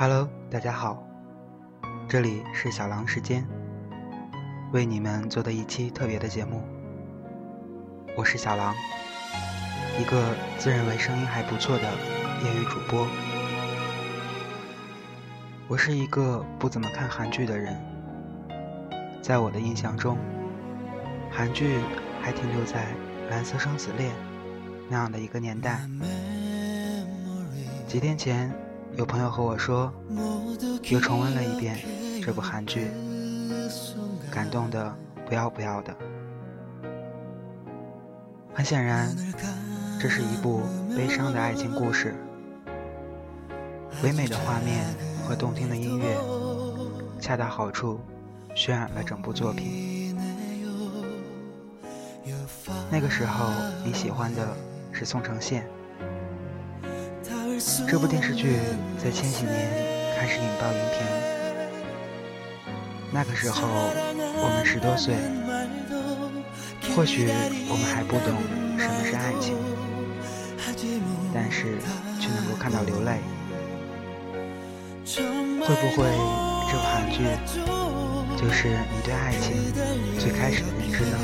Hello，大家好，这里是小狼时间，为你们做的一期特别的节目。我是小狼，一个自认为声音还不错的业余主播。我是一个不怎么看韩剧的人，在我的印象中，韩剧还停留在《蓝色生死恋》那样的一个年代。几天前。有朋友和我说，又重温了一遍这部韩剧，感动的不要不要的。很显然，这是一部悲伤的爱情故事。唯美的画面和动听的音乐，恰到好处渲染了整部作品。那个时候，你喜欢的是宋承宪。这部电视剧在千禧年开始引爆荧屏，那个时候我们十多岁，或许我们还不懂什么是爱情，但是却能够看到流泪。会不会这部韩剧就是你对爱情最开始的认知呢？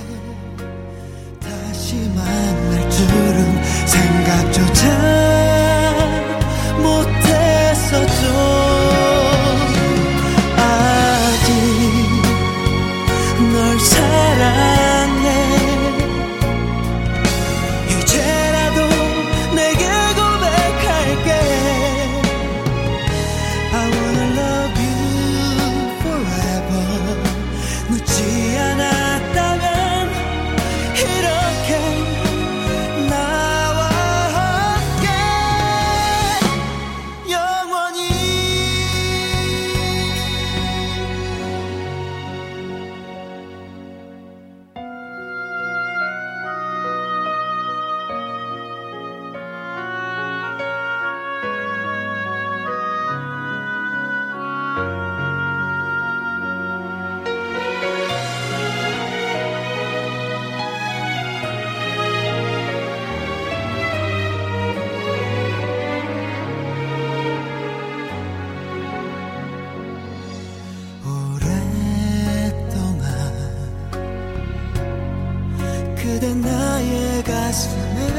그대 나의 가슴에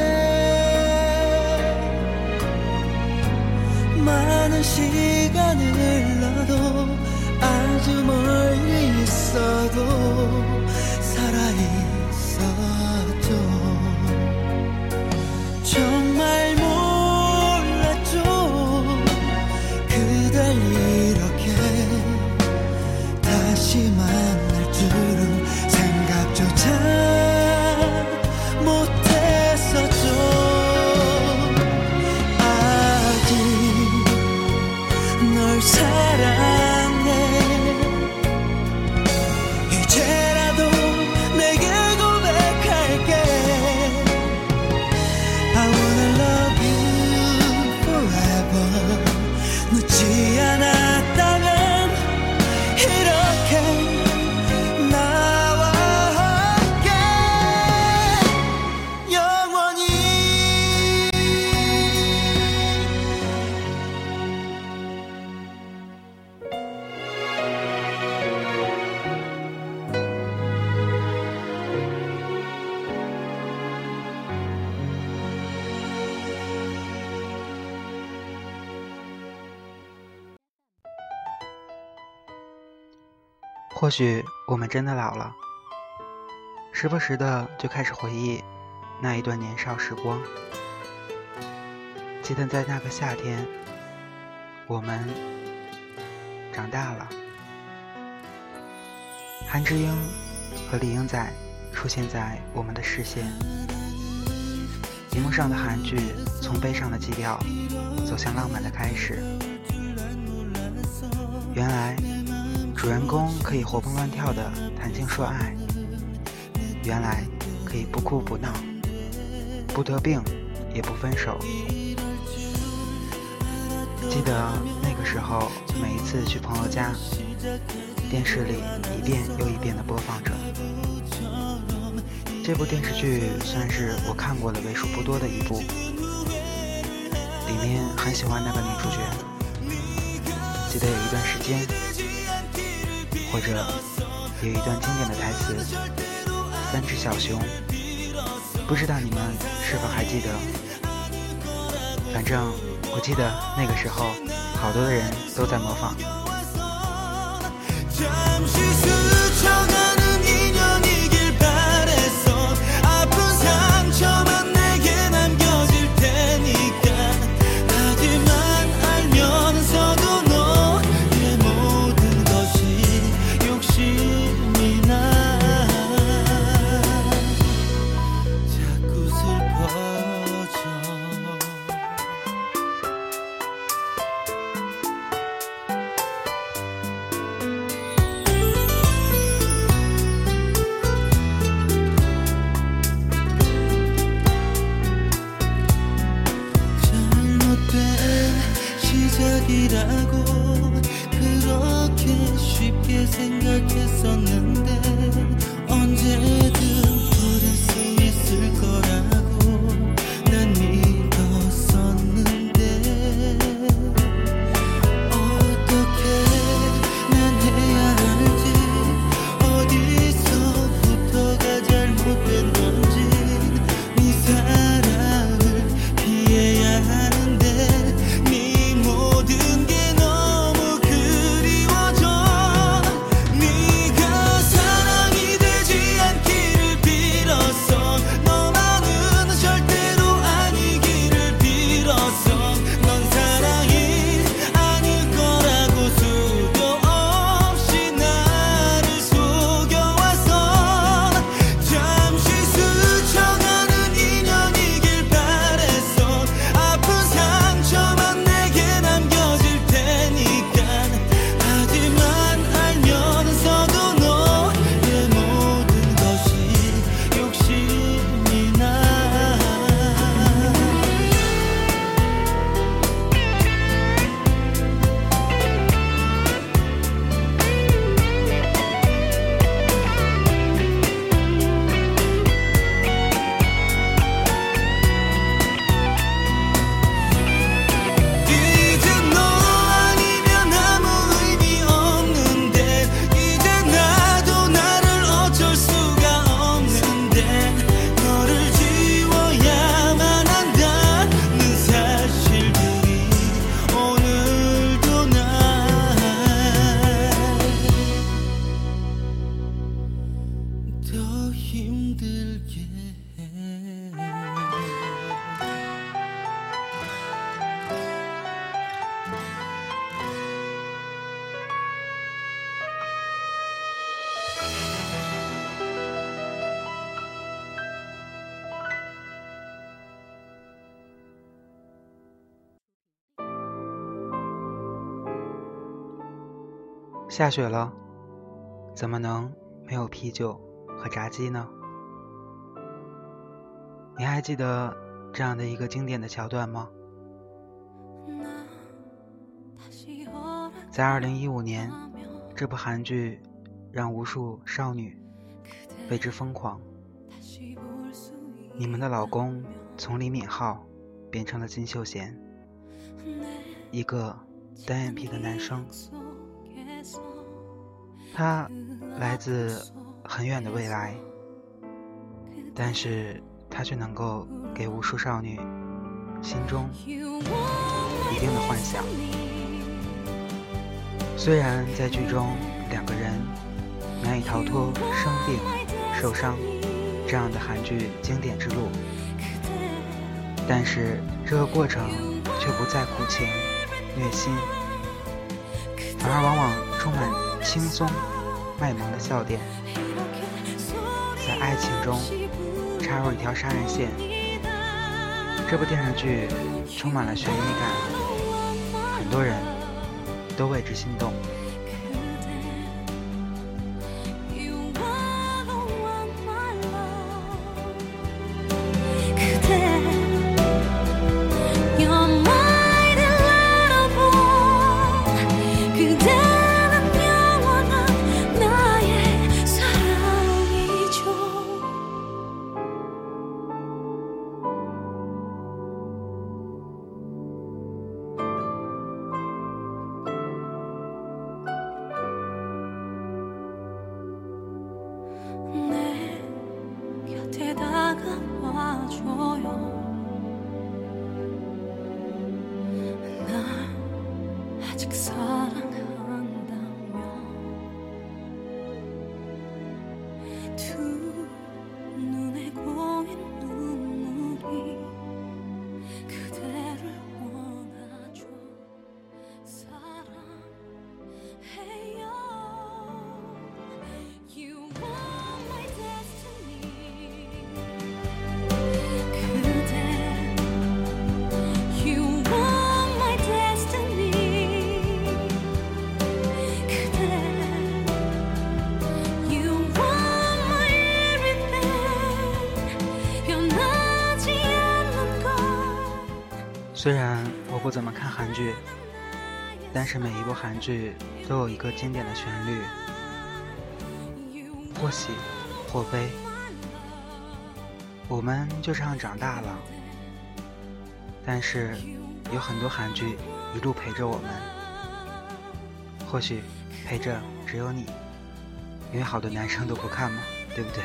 많은 시간을 흘러도 아주 멀리 있어도 或许我们真的老了，时不时的就开始回忆那一段年少时光。记得在那个夏天，我们长大了。韩智英和李英宰出现在我们的视线，荧幕上的韩剧从悲伤的基调走向浪漫的开始。原来。主人公可以活蹦乱跳的谈情说爱，原来可以不哭不闹，不得病也不分手。记得那个时候，每一次去朋友家，电视里一遍又一遍的播放着这部电视剧，算是我看过的为数不多的一部。里面很喜欢那个女主角，记得有一段时间，或者有一段经典的台词，《三只小熊》，不知道你们是否还记得？反正我记得那个时候，好多的人都在模仿。下雪了，怎么能没有啤酒和炸鸡呢？你还记得这样的一个经典的桥段吗？在二零一五年，这部韩剧让无数少女为之疯狂。你们的老公从李敏镐变成了金秀贤，一个单眼皮的男生。他来自很远的未来，但是他却能够给无数少女心中一定的幻想。虽然在剧中两个人难以逃脱生病、受伤这样的韩剧经典之路，但是这个过程却不再苦情、虐心，反而往往充满。轻松卖萌的笑点，在爱情中插入一条杀人线。这部电视剧充满了悬疑感，很多人都为之心动。to 虽然我不怎么看韩剧，但是每一部韩剧都有一个经典的旋律，或喜或悲，我们就这样长大了。但是有很多韩剧一路陪着我们，或许陪着只有你，因为好多男生都不看嘛，对不对？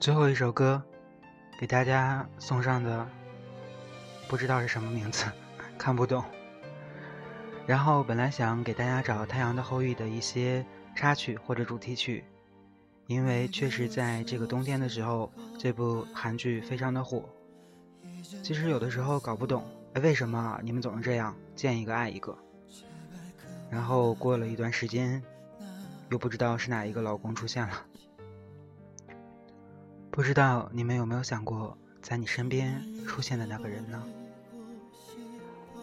最后一首歌，给大家送上的，不知道是什么名字，看不懂。然后本来想给大家找《太阳的后裔》的一些插曲或者主题曲，因为确实在这个冬天的时候，这部韩剧非常的火。其实有的时候搞不懂，为什么你们总是这样，见一个爱一个？然后过了一段时间，又不知道是哪一个老公出现了。不知道你们有没有想过，在你身边出现的那个人呢？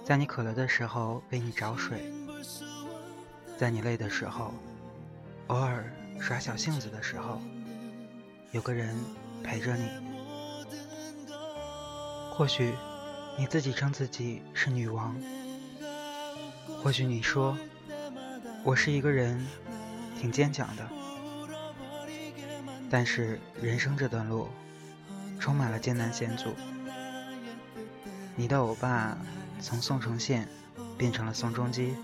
在你渴了的时候为你找水，在你累的时候，偶尔耍小性子的时候，有个人陪着你。或许你自己称自己是女王，或许你说我是一个人，挺坚强的。但是人生这段路，充满了艰难险阻。你的欧巴从宋承宪变成了宋仲基，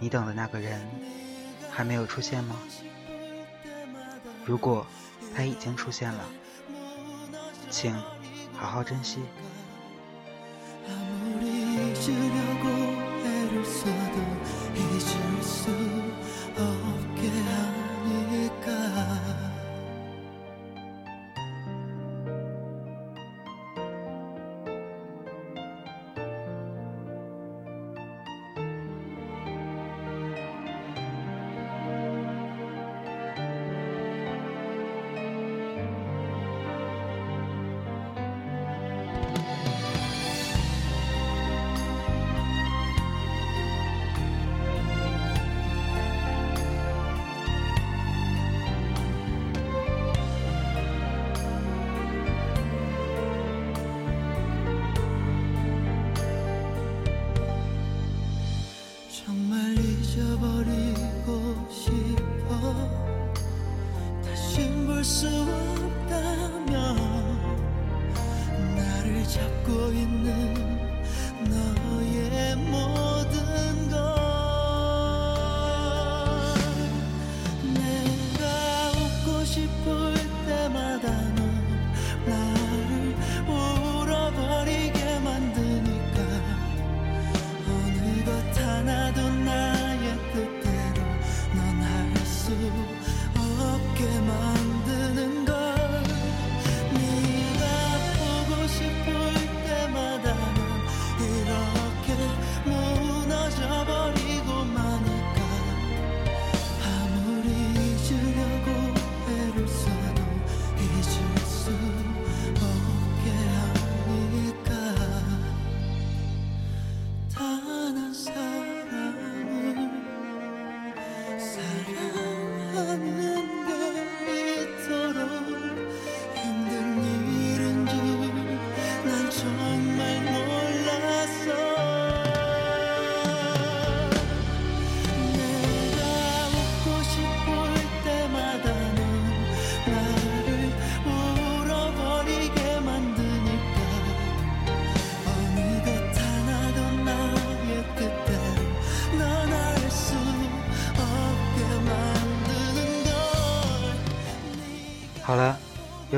你等的那个人还没有出现吗？如果他已经出现了，请好好珍惜。 않을까. 잡고 있는 너.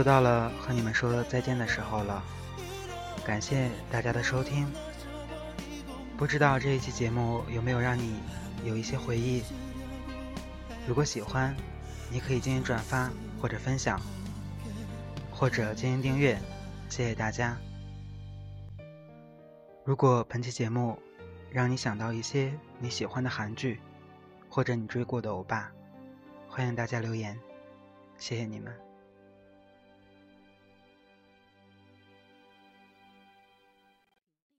又到了和你们说再见的时候了。感谢大家的收听。不知道这一期节目有没有让你有一些回忆？如果喜欢，你可以进行转发或者分享，或者进行订阅。谢谢大家。如果本期节目让你想到一些你喜欢的韩剧，或者你追过的欧巴，欢迎大家留言。谢谢你们。